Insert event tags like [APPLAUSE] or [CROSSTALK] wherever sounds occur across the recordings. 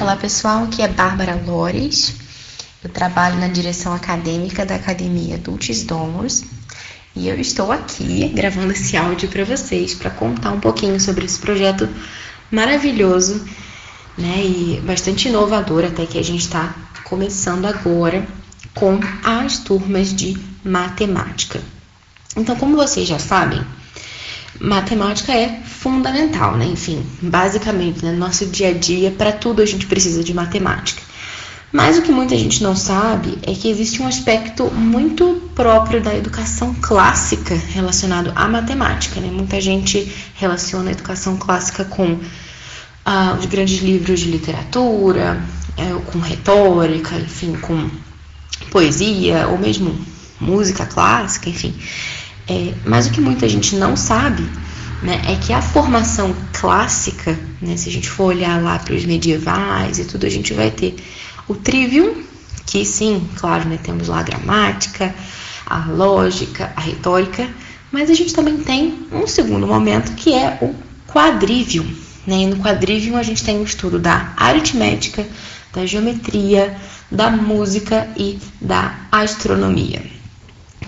Olá pessoal, aqui é Bárbara Lores. Eu trabalho na direção acadêmica da Academia Dulcis Domus e eu estou aqui gravando esse áudio para vocês para contar um pouquinho sobre esse projeto maravilhoso, né, e bastante inovador até que a gente está começando agora com as turmas de matemática. Então, como vocês já sabem, matemática é fundamental, né? Enfim, basicamente, né? no nosso dia a dia, para tudo a gente precisa de matemática. Mas o que muita gente não sabe é que existe um aspecto muito próprio da educação clássica relacionado à matemática. Né? Muita gente relaciona a educação clássica com ah, os grandes livros de literatura, é, com retórica, enfim, com poesia, ou mesmo música clássica, enfim. É, mas o que muita gente não sabe né, é que a formação clássica, né, se a gente for olhar lá para os medievais e tudo, a gente vai ter o trivium, que sim, claro, né, temos lá a gramática, a lógica, a retórica, mas a gente também tem um segundo momento que é o quadrivium. Né? E no quadrivium a gente tem o estudo da aritmética, da geometria, da música e da astronomia.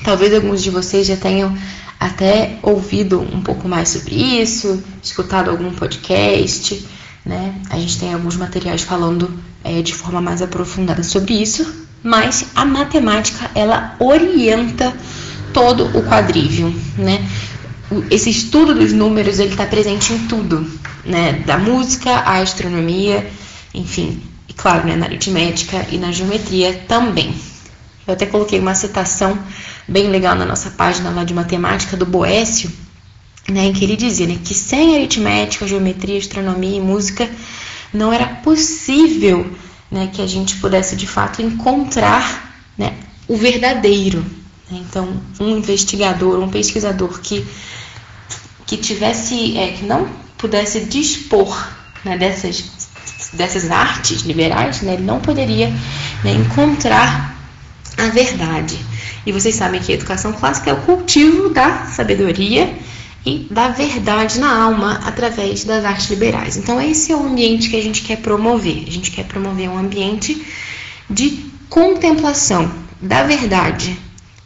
Talvez alguns de vocês já tenham até ouvido um pouco mais sobre isso, escutado algum podcast, né? A gente tem alguns materiais falando é, de forma mais aprofundada sobre isso, mas a matemática ela orienta todo o quadrívio, né? Esse estudo dos números ele está presente em tudo, né? Da música à astronomia, enfim, e claro, né? na aritmética e na geometria também. Eu até coloquei uma citação bem legal na nossa página lá de matemática do Boécio, né, em que ele dizia né, que sem aritmética, geometria, astronomia e música não era possível né, que a gente pudesse de fato encontrar né, o verdadeiro. Então, um investigador, um pesquisador que, que tivesse, é, que não pudesse dispor né, dessas, dessas artes liberais, né, ele não poderia né, encontrar a verdade. E vocês sabem que a educação clássica é o cultivo da sabedoria e da verdade na alma através das artes liberais. Então, esse é o ambiente que a gente quer promover. A gente quer promover um ambiente de contemplação da verdade,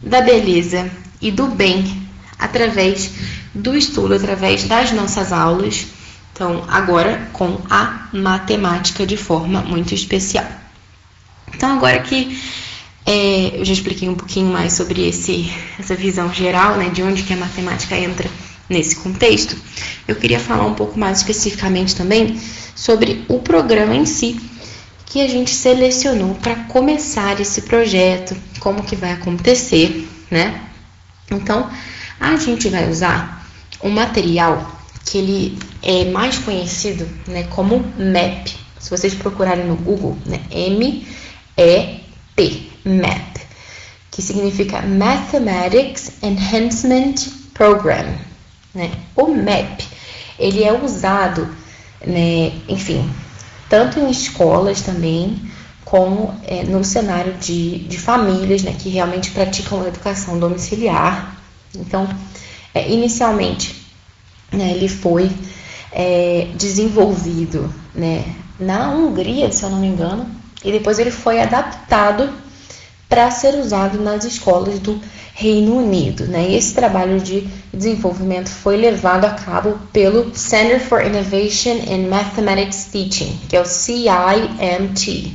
da beleza e do bem através do estudo, através das nossas aulas. Então, agora com a matemática de forma muito especial. Então, agora que é, eu já expliquei um pouquinho mais sobre esse, essa visão geral, né, de onde que a matemática entra nesse contexto. Eu queria falar um pouco mais especificamente também sobre o programa em si que a gente selecionou para começar esse projeto, como que vai acontecer, né? Então, a gente vai usar um material que ele é mais conhecido, né, como MAP. Se vocês procurarem no Google, né, M E P, MAP, que significa Mathematics Enhancement Program. Né? O MAP, ele é usado, né, enfim, tanto em escolas também, como é, no cenário de, de famílias né, que realmente praticam a educação domiciliar. Então, é, inicialmente, né, ele foi é, desenvolvido né, na Hungria, se eu não me engano, e depois ele foi adaptado para ser usado nas escolas do Reino Unido. Né? E esse trabalho de desenvolvimento foi levado a cabo pelo Center for Innovation in Mathematics Teaching, que é o CIMT.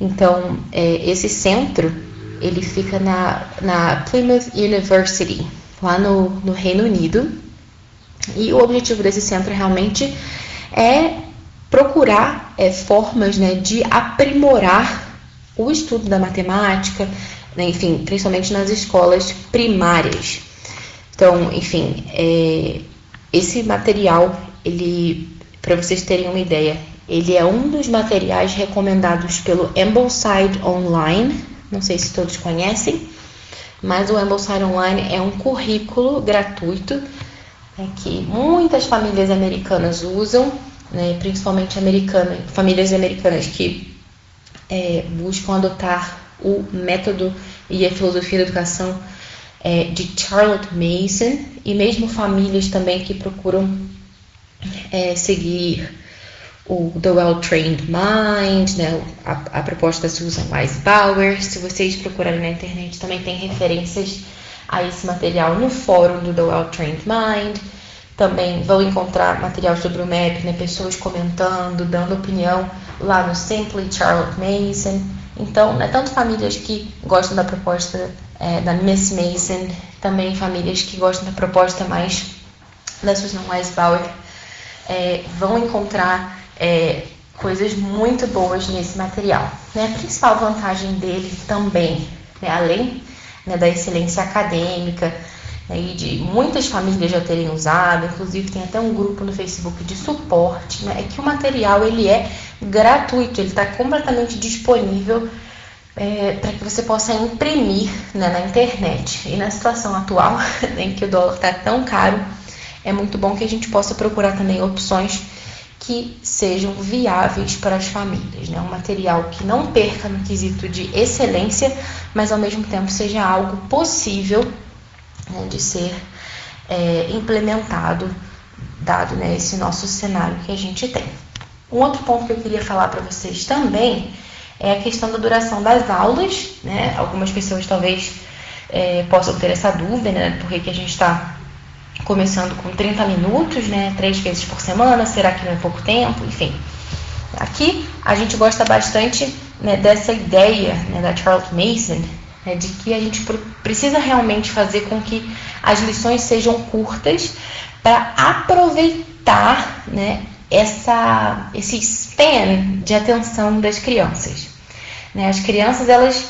Então, é, esse centro ele fica na, na Plymouth University, lá no, no Reino Unido. E o objetivo desse centro realmente é procurar é, formas né, de aprimorar o estudo da matemática, né, enfim, principalmente nas escolas primárias. Então, enfim, é, esse material, ele, para vocês terem uma ideia, ele é um dos materiais recomendados pelo Ambleside Online. Não sei se todos conhecem, mas o Ambleside Online é um currículo gratuito né, que muitas famílias americanas usam né, principalmente americana, famílias americanas que é, buscam adotar o método e a filosofia da educação é, de Charlotte Mason e mesmo famílias também que procuram é, seguir o The Well-Trained Mind, né, a, a, proposta da Susan Weisbauer. Se vocês procurarem na internet, também tem referências a esse material no fórum do The Well-Trained Mind. Também vão encontrar material sobre o MAP, né, pessoas comentando, dando opinião lá no Simply Charlotte Mason. Então, né, tanto famílias que gostam da proposta é, da Miss Mason, também famílias que gostam da proposta mais da Susan Weisbauer, é, vão encontrar é, coisas muito boas nesse material. Né? A principal vantagem dele também, né, além né, da excelência acadêmica, e de muitas famílias já terem usado, inclusive tem até um grupo no Facebook de suporte, né, é que o material ele é gratuito, ele está completamente disponível é, para que você possa imprimir né, na internet. E na situação atual, [LAUGHS] em que o dólar está tão caro, é muito bom que a gente possa procurar também opções que sejam viáveis para as famílias, né? Um material que não perca no quesito de excelência, mas ao mesmo tempo seja algo possível de ser é, implementado, dado né, esse nosso cenário que a gente tem. Um outro ponto que eu queria falar para vocês também é a questão da duração das aulas, né? Algumas pessoas talvez é, possam ter essa dúvida, né? Por que a gente está começando com 30 minutos, né? Três vezes por semana, será que não é pouco tempo? Enfim. Aqui a gente gosta bastante né, dessa ideia né, da Charles Mason, né, de que a gente precisa realmente fazer com que as lições sejam curtas para aproveitar né, essa, esse span de atenção das crianças. Né? As crianças elas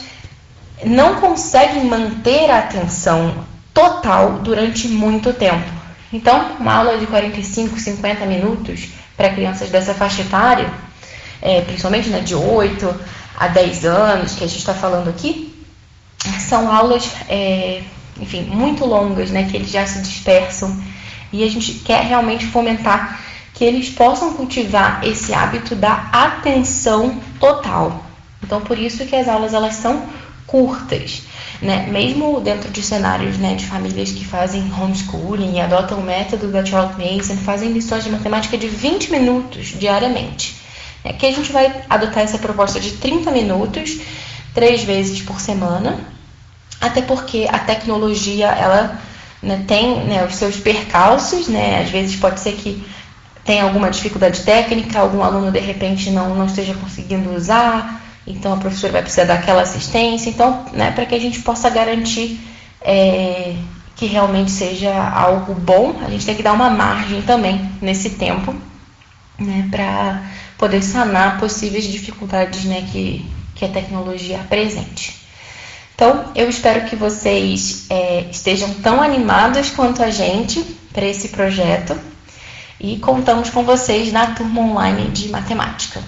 não conseguem manter a atenção total durante muito tempo. Então, uma aula de 45, 50 minutos para crianças dessa faixa etária, é, principalmente né, de 8 a 10 anos, que a gente está falando aqui, são aulas, é, enfim, muito longas, né, que eles já se dispersam e a gente quer realmente fomentar que eles possam cultivar esse hábito da atenção total. Então, por isso que as aulas elas são curtas né? Mesmo dentro de cenários né, de famílias que fazem homeschooling e adotam o método da Charles Mason, fazem lições de matemática de 20 minutos diariamente. Aqui a gente vai adotar essa proposta de 30 minutos, três vezes por semana, até porque a tecnologia ela né, tem né, os seus percalços, né? Às vezes pode ser que tenha alguma dificuldade técnica, algum aluno de repente não, não esteja conseguindo usar, então a professora vai precisar daquela assistência. Então, né, para que a gente possa garantir é, que realmente seja algo bom, a gente tem que dar uma margem também nesse tempo, né, para poder sanar possíveis dificuldades né, que, que a tecnologia apresente. Então, eu espero que vocês é, estejam tão animados quanto a gente para esse projeto e contamos com vocês na turma online de matemática.